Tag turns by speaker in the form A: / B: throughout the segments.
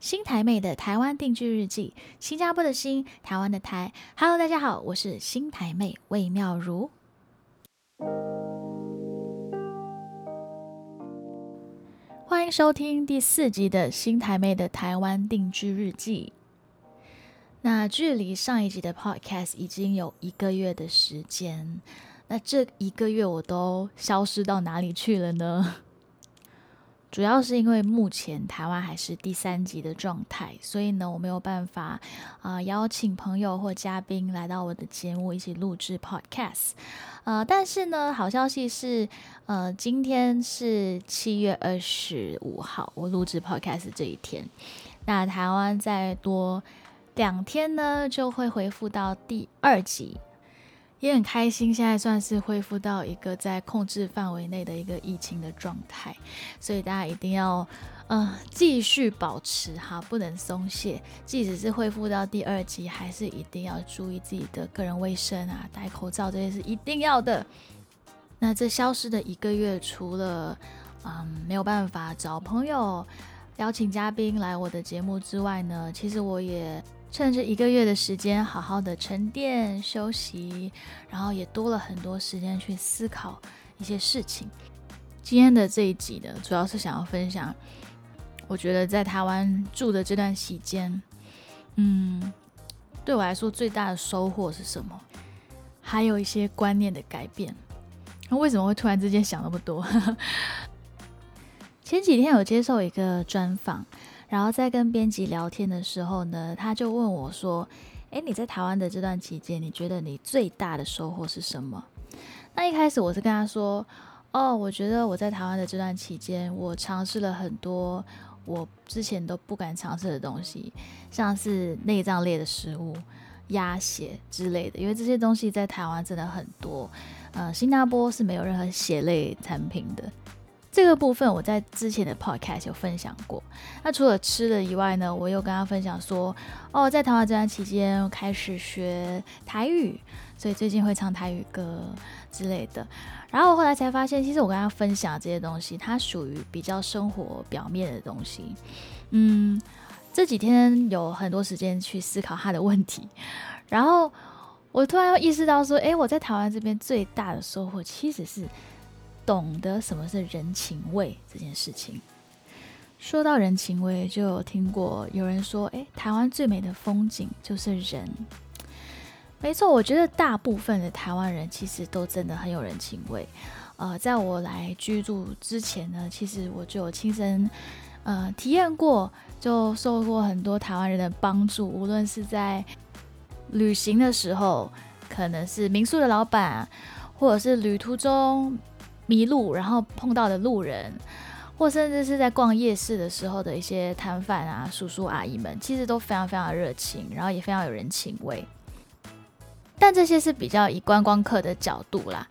A: 新台妹的台湾定居日记，新加坡的新，台湾的台。Hello，大家好，我是新台妹魏妙如，欢迎收听第四集的新台妹的台湾定居日记。那距离上一集的 Podcast 已经有一个月的时间，那这一个月我都消失到哪里去了呢？主要是因为目前台湾还是第三级的状态，所以呢，我没有办法啊邀请朋友或嘉宾来到我的节目一起录制 podcast。呃，但是呢，好消息是，呃，今天是七月二十五号，我录制 podcast 这一天，那台湾再多两天呢，就会恢复到第二级。也很开心，现在算是恢复到一个在控制范围内的一个疫情的状态，所以大家一定要，呃，继续保持哈，不能松懈。即使是恢复到第二级，还是一定要注意自己的个人卫生啊，戴口罩这些是一定要的。那这消失的一个月，除了嗯没有办法找朋友、邀请嘉宾来我的节目之外呢，其实我也。趁着一个月的时间，好好的沉淀休息，然后也多了很多时间去思考一些事情。今天的这一集呢，主要是想要分享，我觉得在台湾住的这段期间，嗯，对我来说最大的收获是什么？还有一些观念的改变。那为什么会突然之间想那么多？前几天有接受一个专访。然后在跟编辑聊天的时候呢，他就问我说：“诶，你在台湾的这段期间，你觉得你最大的收获是什么？”那一开始我是跟他说：“哦，我觉得我在台湾的这段期间，我尝试了很多我之前都不敢尝试的东西，像是内脏类的食物、鸭血之类的，因为这些东西在台湾真的很多。呃，新加坡是没有任何血类产品的。”这个部分我在之前的 podcast 有分享过。那除了吃的以外呢，我又跟他分享说，哦，在台湾这段期间开始学台语，所以最近会唱台语歌之类的。然后后来才发现，其实我跟他分享这些东西，它属于比较生活表面的东西。嗯，这几天有很多时间去思考他的问题，然后我突然又意识到说，诶，我在台湾这边最大的收获其实是。懂得什么是人情味这件事情。说到人情味，就有听过有人说：“诶，台湾最美的风景就是人。”没错，我觉得大部分的台湾人其实都真的很有人情味。呃，在我来居住之前呢，其实我就有亲身呃体验过，就受过很多台湾人的帮助，无论是在旅行的时候，可能是民宿的老板，或者是旅途中。迷路，然后碰到的路人，或甚至是在逛夜市的时候的一些摊贩啊、叔叔阿姨们，其实都非常非常热情，然后也非常有人情味。但这些是比较以观光客的角度啦。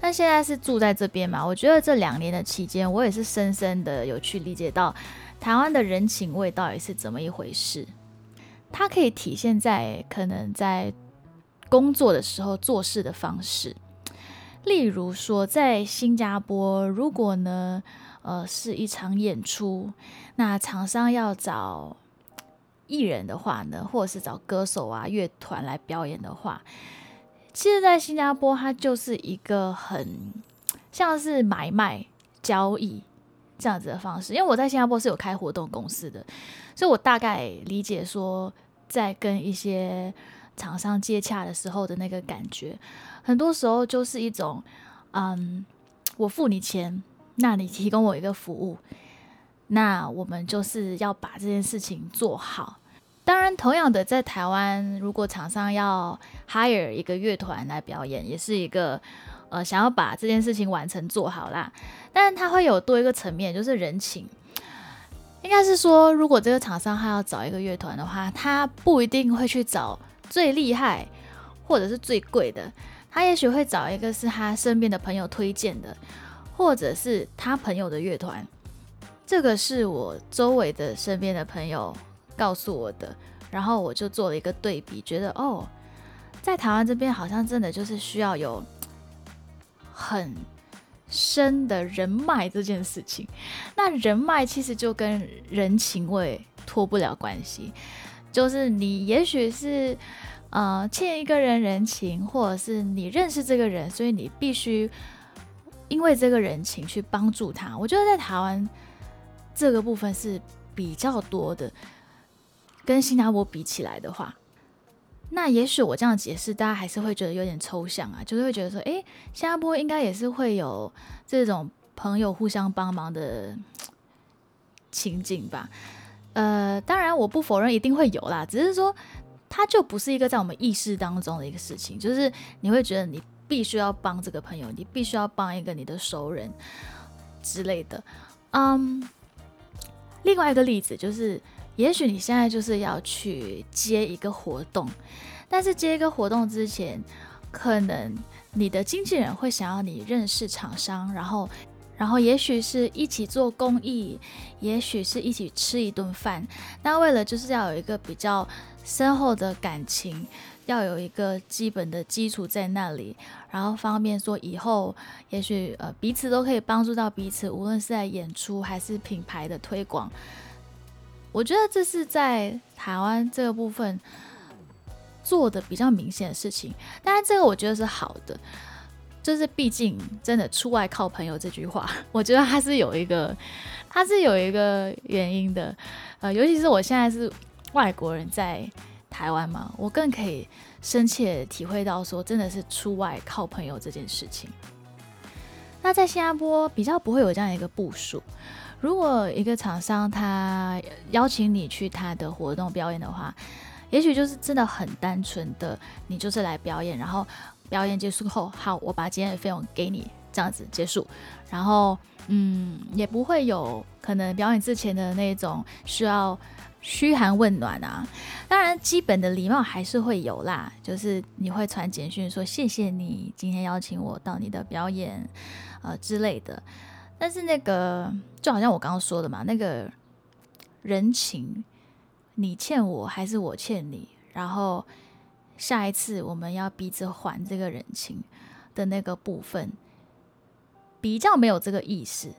A: 但现在是住在这边嘛，我觉得这两年的期间，我也是深深的有去理解到台湾的人情味到底是怎么一回事。它可以体现在可能在工作的时候做事的方式。例如说，在新加坡，如果呢，呃，是一场演出，那厂商要找艺人的话呢，或者是找歌手啊、乐团来表演的话，其实，在新加坡，它就是一个很像是买卖交易这样子的方式。因为我在新加坡是有开活动公司的，所以我大概理解说，在跟一些厂商接洽的时候的那个感觉。很多时候就是一种，嗯，我付你钱，那你提供我一个服务，那我们就是要把这件事情做好。当然，同样的，在台湾，如果厂商要 hire 一个乐团来表演，也是一个呃想要把这件事情完成做好啦。但是它会有多一个层面，就是人情。应该是说，如果这个厂商他要找一个乐团的话，他不一定会去找最厉害或者是最贵的。他也许会找一个是他身边的朋友推荐的，或者是他朋友的乐团。这个是我周围的身边的朋友告诉我的，然后我就做了一个对比，觉得哦，在台湾这边好像真的就是需要有很深的人脉这件事情。那人脉其实就跟人情味脱不了关系。就是你也许是呃欠一个人人情，或者是你认识这个人，所以你必须因为这个人情去帮助他。我觉得在台湾这个部分是比较多的，跟新加坡比起来的话，那也许我这样解释，大家还是会觉得有点抽象啊，就是会觉得说，诶，新加坡应该也是会有这种朋友互相帮忙的情景吧。呃，当然我不否认一定会有啦，只是说它就不是一个在我们意识当中的一个事情，就是你会觉得你必须要帮这个朋友，你必须要帮一个你的熟人之类的。嗯，另外一个例子就是，也许你现在就是要去接一个活动，但是接一个活动之前，可能你的经纪人会想要你认识厂商，然后。然后也许是一起做公益，也许是一起吃一顿饭。那为了就是要有一个比较深厚的感情，要有一个基本的基础在那里，然后方便说以后也许呃彼此都可以帮助到彼此，无论是在演出还是品牌的推广。我觉得这是在台湾这个部分做的比较明显的事情。当然，这个我觉得是好的。就是毕竟真的出外靠朋友这句话，我觉得它是有一个，它是有一个原因的。呃，尤其是我现在是外国人在台湾嘛，我更可以深切体会到说，真的是出外靠朋友这件事情。那在新加坡比较不会有这样一个部署。如果一个厂商他邀请你去他的活动表演的话，也许就是真的很单纯的，你就是来表演，然后。表演结束后，好，我把今天的费用给你，这样子结束。然后，嗯，也不会有可能表演之前的那种需要嘘寒问暖啊。当然，基本的礼貌还是会有啦，就是你会传简讯说谢谢你今天邀请我到你的表演，呃之类的。但是那个就好像我刚刚说的嘛，那个人情，你欠我还是我欠你，然后。下一次我们要彼此还这个人情的那个部分，比较没有这个意识，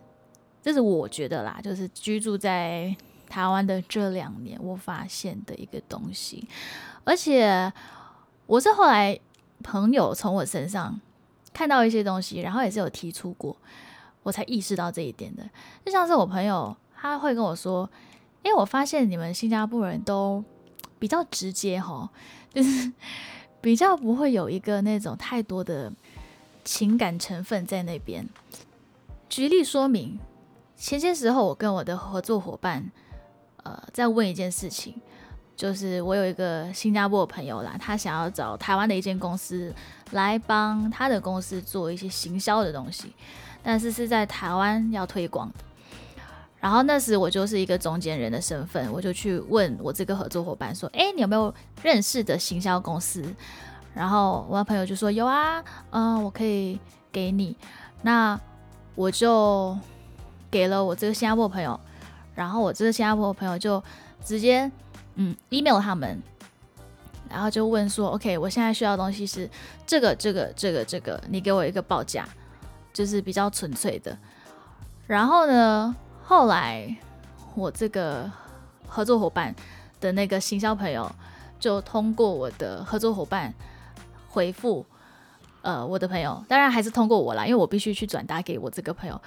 A: 这是我觉得啦，就是居住在台湾的这两年我发现的一个东西。而且我是后来朋友从我身上看到一些东西，然后也是有提出过，我才意识到这一点的。就像是我朋友他会跟我说：“因为我发现你们新加坡人都比较直接，吼。”就 是比较不会有一个那种太多的情感成分在那边。举例说明，前些时候我跟我的合作伙伴，呃，在问一件事情，就是我有一个新加坡的朋友啦，他想要找台湾的一间公司来帮他的公司做一些行销的东西，但是是在台湾要推广的。然后那时我就是一个中间人的身份，我就去问我这个合作伙伴说：“哎，你有没有认识的行销公司？”然后我朋友就说：“有啊，嗯，我可以给你。”那我就给了我这个新加坡朋友，然后我这个新加坡朋友就直接嗯 email 他们，然后就问说：“OK，我现在需要的东西是这个、这个、这个、这个，你给我一个报价，就是比较纯粹的。”然后呢？后来，我这个合作伙伴的那个行销朋友就通过我的合作伙伴回复，呃，我的朋友当然还是通过我啦，因为我必须去转达给我这个朋友。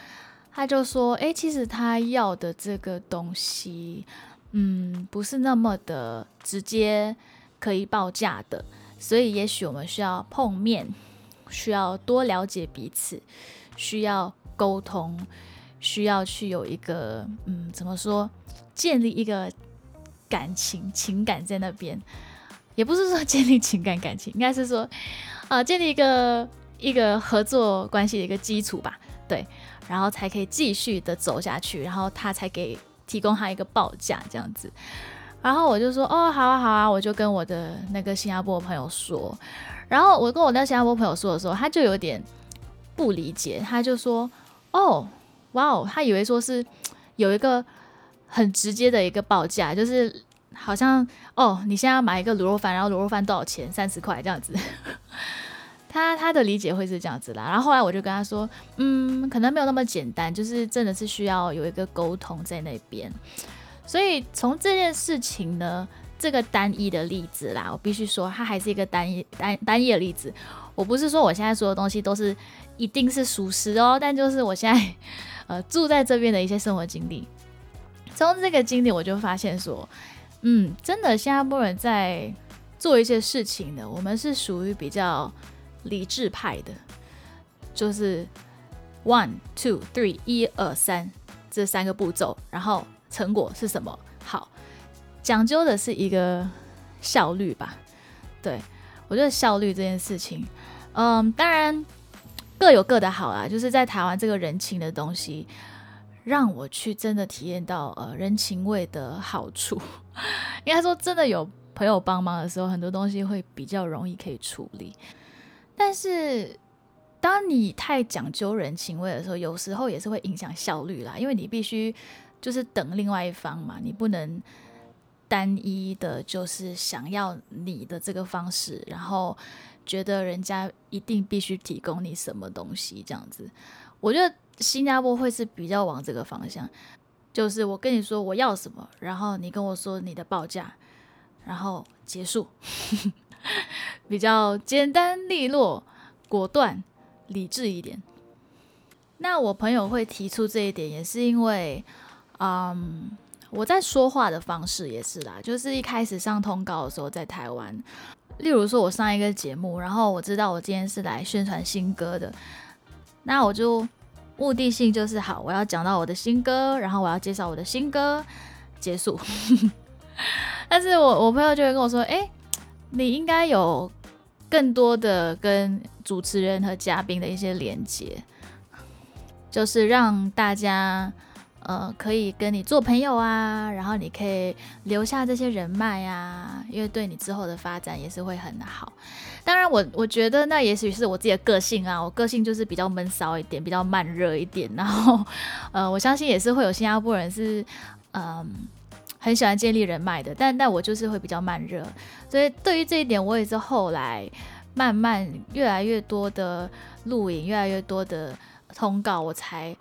A: 他就说：“哎，其实他要的这个东西，嗯，不是那么的直接可以报价的，所以也许我们需要碰面，需要多了解彼此，需要沟通。”需要去有一个，嗯，怎么说，建立一个感情情感在那边，也不是说建立情感感情，应该是说，啊，建立一个一个合作关系的一个基础吧，对，然后才可以继续的走下去，然后他才给提供他一个报价这样子，然后我就说，哦，好啊好啊，我就跟我的那个新加坡朋友说，然后我跟我那新加坡朋友说的时候，他就有点不理解，他就说，哦。哇哦，他以为说是 有一个很直接的一个报价，就是好像哦，你现在要买一个卤肉饭，然后卤肉饭多少钱？三十块这样子。他他的理解会是这样子啦。然后后来我就跟他说，嗯，可能没有那么简单，就是真的是需要有一个沟通在那边。所以从这件事情呢，这个单一的例子啦，我必须说，它还是一个单一单单一的例子。我不是说我现在所有东西都是一定是属实哦，但就是我现在呃住在这边的一些生活经历，从这个经历我就发现说，嗯，真的新加坡人在做一些事情的，我们是属于比较理智派的，就是 one two three 一二三这三个步骤，然后成果是什么？好，讲究的是一个效率吧，对。我觉得效率这件事情，嗯，当然各有各的好啦。就是在台湾这个人情的东西，让我去真的体验到呃人情味的好处。应该说，真的有朋友帮忙的时候，很多东西会比较容易可以处理。但是，当你太讲究人情味的时候，有时候也是会影响效率啦。因为你必须就是等另外一方嘛，你不能。单一的，就是想要你的这个方式，然后觉得人家一定必须提供你什么东西，这样子。我觉得新加坡会是比较往这个方向，就是我跟你说我要什么，然后你跟我说你的报价，然后结束，比较简单利落、果断、理智一点。那我朋友会提出这一点，也是因为，嗯。我在说话的方式也是啦，就是一开始上通告的时候在台湾，例如说我上一个节目，然后我知道我今天是来宣传新歌的，那我就目的性就是好，我要讲到我的新歌，然后我要介绍我的新歌，结束。但是我我朋友就会跟我说，哎，你应该有更多的跟主持人和嘉宾的一些连接，就是让大家。呃，可以跟你做朋友啊，然后你可以留下这些人脉啊，因为对你之后的发展也是会很好。当然，我我觉得那也许是我自己的个性啊，我个性就是比较闷骚一点，比较慢热一点。然后，呃，我相信也是会有新加坡人是，嗯，很喜欢建立人脉的，但但我就是会比较慢热。所以对于这一点，我也是后来慢慢越来越多的录影，越来越多的通告，我才。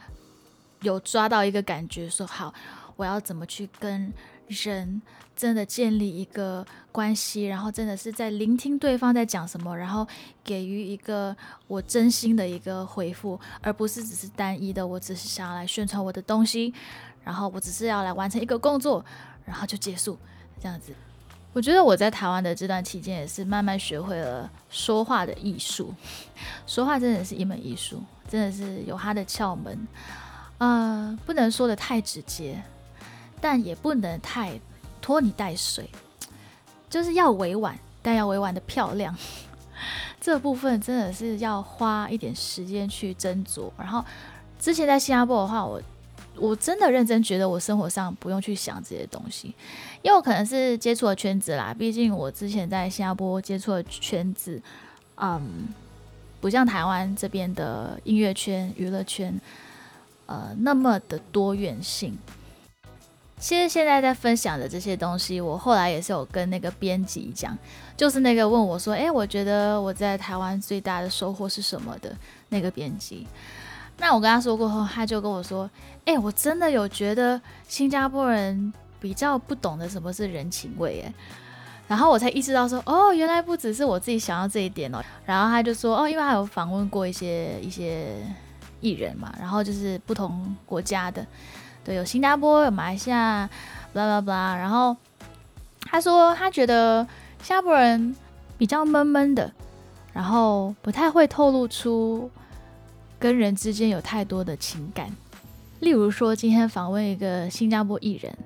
A: 有抓到一个感觉，说好，我要怎么去跟人真的建立一个关系，然后真的是在聆听对方在讲什么，然后给予一个我真心的一个回复，而不是只是单一的，我只是想要来宣传我的东西，然后我只是要来完成一个工作，然后就结束这样子。我觉得我在台湾的这段期间也是慢慢学会了说话的艺术，说话真的是一门艺术，真的是有它的窍门。呃，不能说的太直接，但也不能太拖泥带水，就是要委婉，但要委婉的漂亮。这部分真的是要花一点时间去斟酌。然后之前在新加坡的话，我我真的认真觉得我生活上不用去想这些东西，因为我可能是接触的圈子啦。毕竟我之前在新加坡接触的圈子，嗯，不像台湾这边的音乐圈、娱乐圈。呃，那么的多元性。其实现在在分享的这些东西，我后来也是有跟那个编辑讲，就是那个问我说：“哎，我觉得我在台湾最大的收获是什么的？”那个编辑。那我跟他说过后，他就跟我说：“哎，我真的有觉得新加坡人比较不懂得什么是人情味。”哎，然后我才意识到说：“哦，原来不只是我自己想要这一点哦。”然后他就说：“哦，因为他有访问过一些一些。”艺人嘛，然后就是不同国家的，对，有新加坡，有马来西亚，巴拉巴拉。然后他说，他觉得新加坡人比较闷闷的，然后不太会透露出跟人之间有太多的情感。例如说，今天访问一个新加坡艺人，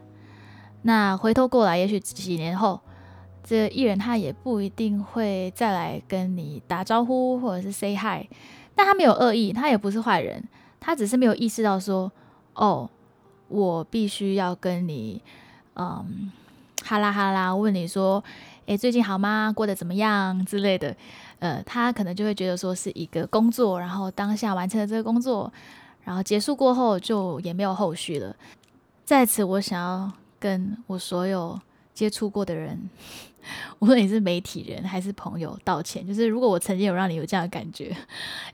A: 那回头过来，也许几年后，这个艺人他也不一定会再来跟你打招呼，或者是 say hi。但他没有恶意，他也不是坏人，他只是没有意识到说，哦，我必须要跟你，嗯，哈啦哈啦问你说，诶，最近好吗？过得怎么样之类的，呃，他可能就会觉得说是一个工作，然后当下完成了这个工作，然后结束过后就也没有后续了。在此，我想要跟我所有接触过的人，无论你是媒体人还是朋友，道歉。就是如果我曾经有让你有这样的感觉，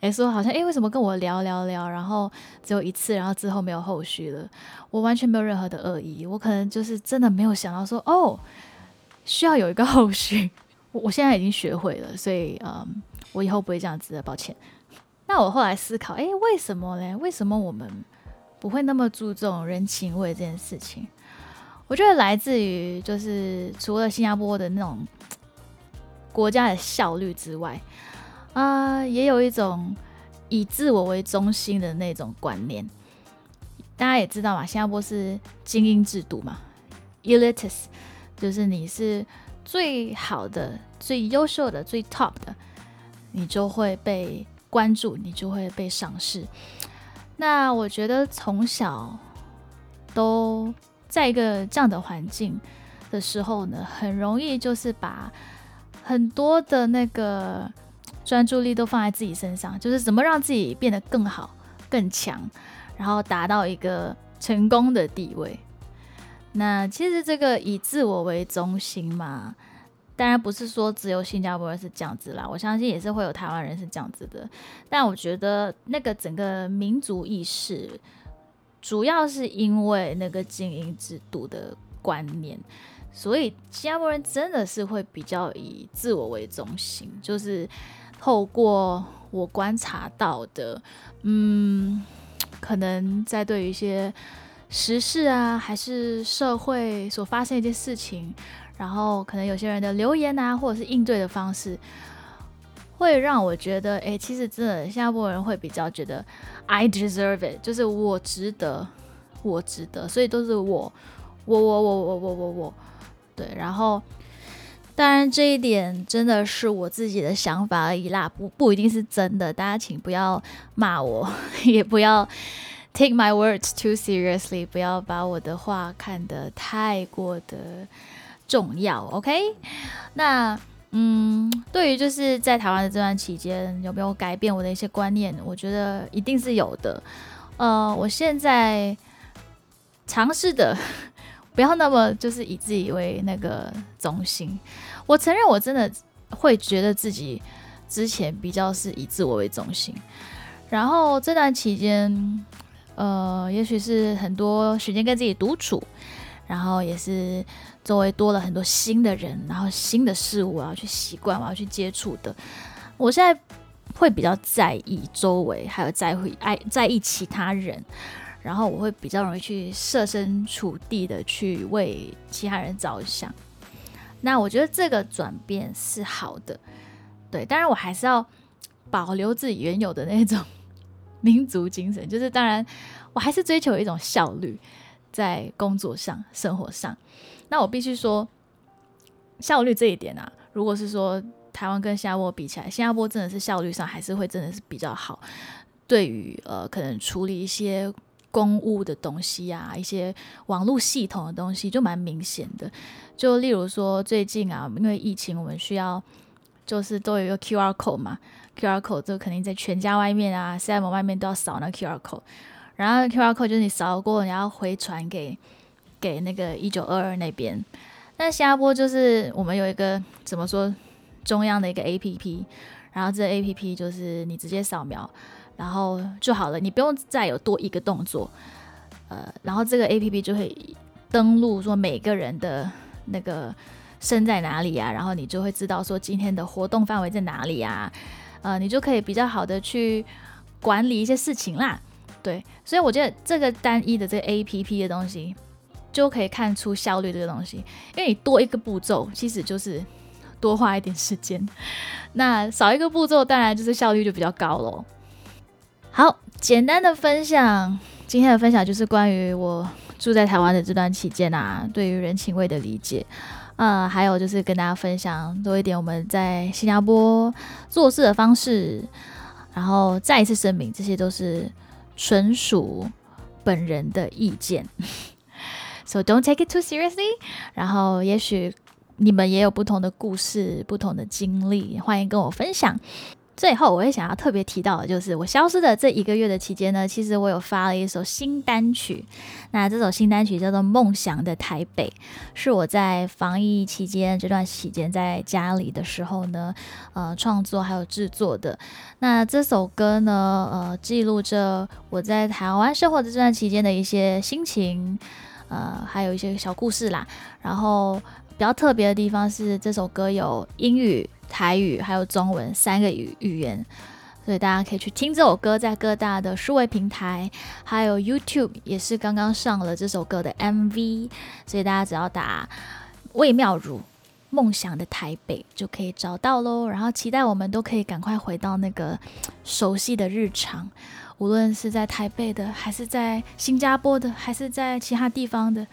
A: 诶，说好像诶，为什么跟我聊聊聊，然后只有一次，然后之后没有后续了，我完全没有任何的恶意，我可能就是真的没有想到说哦，需要有一个后续。我我现在已经学会了，所以嗯，我以后不会这样子的，抱歉。那我后来思考，诶，为什么嘞？为什么我们不会那么注重人情味这件事情？我觉得来自于就是除了新加坡的那种国家的效率之外，啊，也有一种以自我为中心的那种观念。大家也知道嘛，新加坡是精英制度嘛，elites，就是你是最好的、最优秀的、最 top 的，你就会被关注，你就会被赏识。那我觉得从小都。在一个这样的环境的时候呢，很容易就是把很多的那个专注力都放在自己身上，就是怎么让自己变得更好、更强，然后达到一个成功的地位。那其实这个以自我为中心嘛，当然不是说只有新加坡人是这样子啦，我相信也是会有台湾人是这样子的。但我觉得那个整个民族意识。主要是因为那个精英制度的观念，所以新加坡人真的是会比较以自我为中心。就是透过我观察到的，嗯，可能在对于一些时事啊，还是社会所发生一件事情，然后可能有些人的留言啊，或者是应对的方式。会让我觉得，哎，其实真的，新加坡人会比较觉得，I deserve it，就是我值得，我值得，所以都是我，我我我我我我我，对。然后，当然这一点真的是我自己的想法而已啦，不不一定是真的。大家请不要骂我，也不要 take my words too seriously，不要把我的话看得太过的重要。OK，那。嗯，对于就是在台湾的这段期间，有没有改变我的一些观念？我觉得一定是有的。呃，我现在尝试的不要那么就是以自己为那个中心。我承认我真的会觉得自己之前比较是以自我为中心。然后这段期间，呃，也许是很多时间跟自己独处。然后也是周围多了很多新的人，然后新的事物我要去习惯，我要去接触的。我现在会比较在意周围，还有在乎爱在意其他人，然后我会比较容易去设身处地的去为其他人着想。那我觉得这个转变是好的，对。当然我还是要保留自己原有的那种 民族精神，就是当然我还是追求一种效率。在工作上、生活上，那我必须说，效率这一点啊，如果是说台湾跟新加坡比起来，新加坡真的是效率上还是会真的是比较好。对于呃，可能处理一些公务的东西啊，一些网络系统的东西，就蛮明显的。就例如说，最近啊，因为疫情，我们需要就是都有一个 QR code 嘛，QR code 这肯定在全家外面啊、CM 外面都要扫那 QR code。然后 QR code 就是你扫过，你要回传给给那个一九二二那边。那新加坡就是我们有一个怎么说中央的一个 APP，然后这 APP 就是你直接扫描，然后就好了，你不用再有多一个动作。呃，然后这个 APP 就会登录说每个人的那个身在哪里啊，然后你就会知道说今天的活动范围在哪里啊，呃，你就可以比较好的去管理一些事情啦。对，所以我觉得这个单一的这个 A P P 的东西就可以看出效率这个东西，因为你多一个步骤，其实就是多花一点时间，那少一个步骤，当然就是效率就比较高喽。好，简单的分享，今天的分享就是关于我住在台湾的这段期间啊，对于人情味的理解，呃，还有就是跟大家分享多一点我们在新加坡做事的方式，然后再一次声明，这些都是。纯属本人的意见，so don't take it too seriously。然后，也许你们也有不同的故事、不同的经历，欢迎跟我分享。最后，我也想要特别提到的，就是我消失的这一个月的期间呢，其实我有发了一首新单曲。那这首新单曲叫做《梦想的台北》，是我在防疫期间这段期间在家里的时候呢，呃，创作还有制作的。那这首歌呢，呃，记录着我在台湾生活的这段期间的一些心情，呃，还有一些小故事啦。然后比较特别的地方是，这首歌有英语。台语还有中文三个语语言，所以大家可以去听这首歌，在各大的数位平台，还有 YouTube 也是刚刚上了这首歌的 MV，所以大家只要打魏妙如梦想的台北就可以找到喽。然后期待我们都可以赶快回到那个熟悉的日常，无论是在台北的，还是在新加坡的，还是在其他地方的，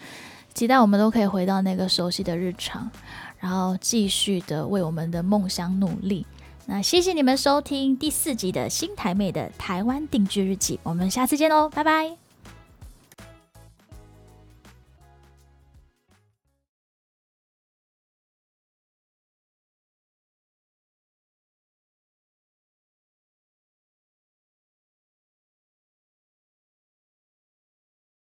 A: 期待我们都可以回到那个熟悉的日常。然后继续的为我们的梦想努力。那谢谢你们收听第四集的新台妹的台湾定居日记，我们下次见喽，拜拜。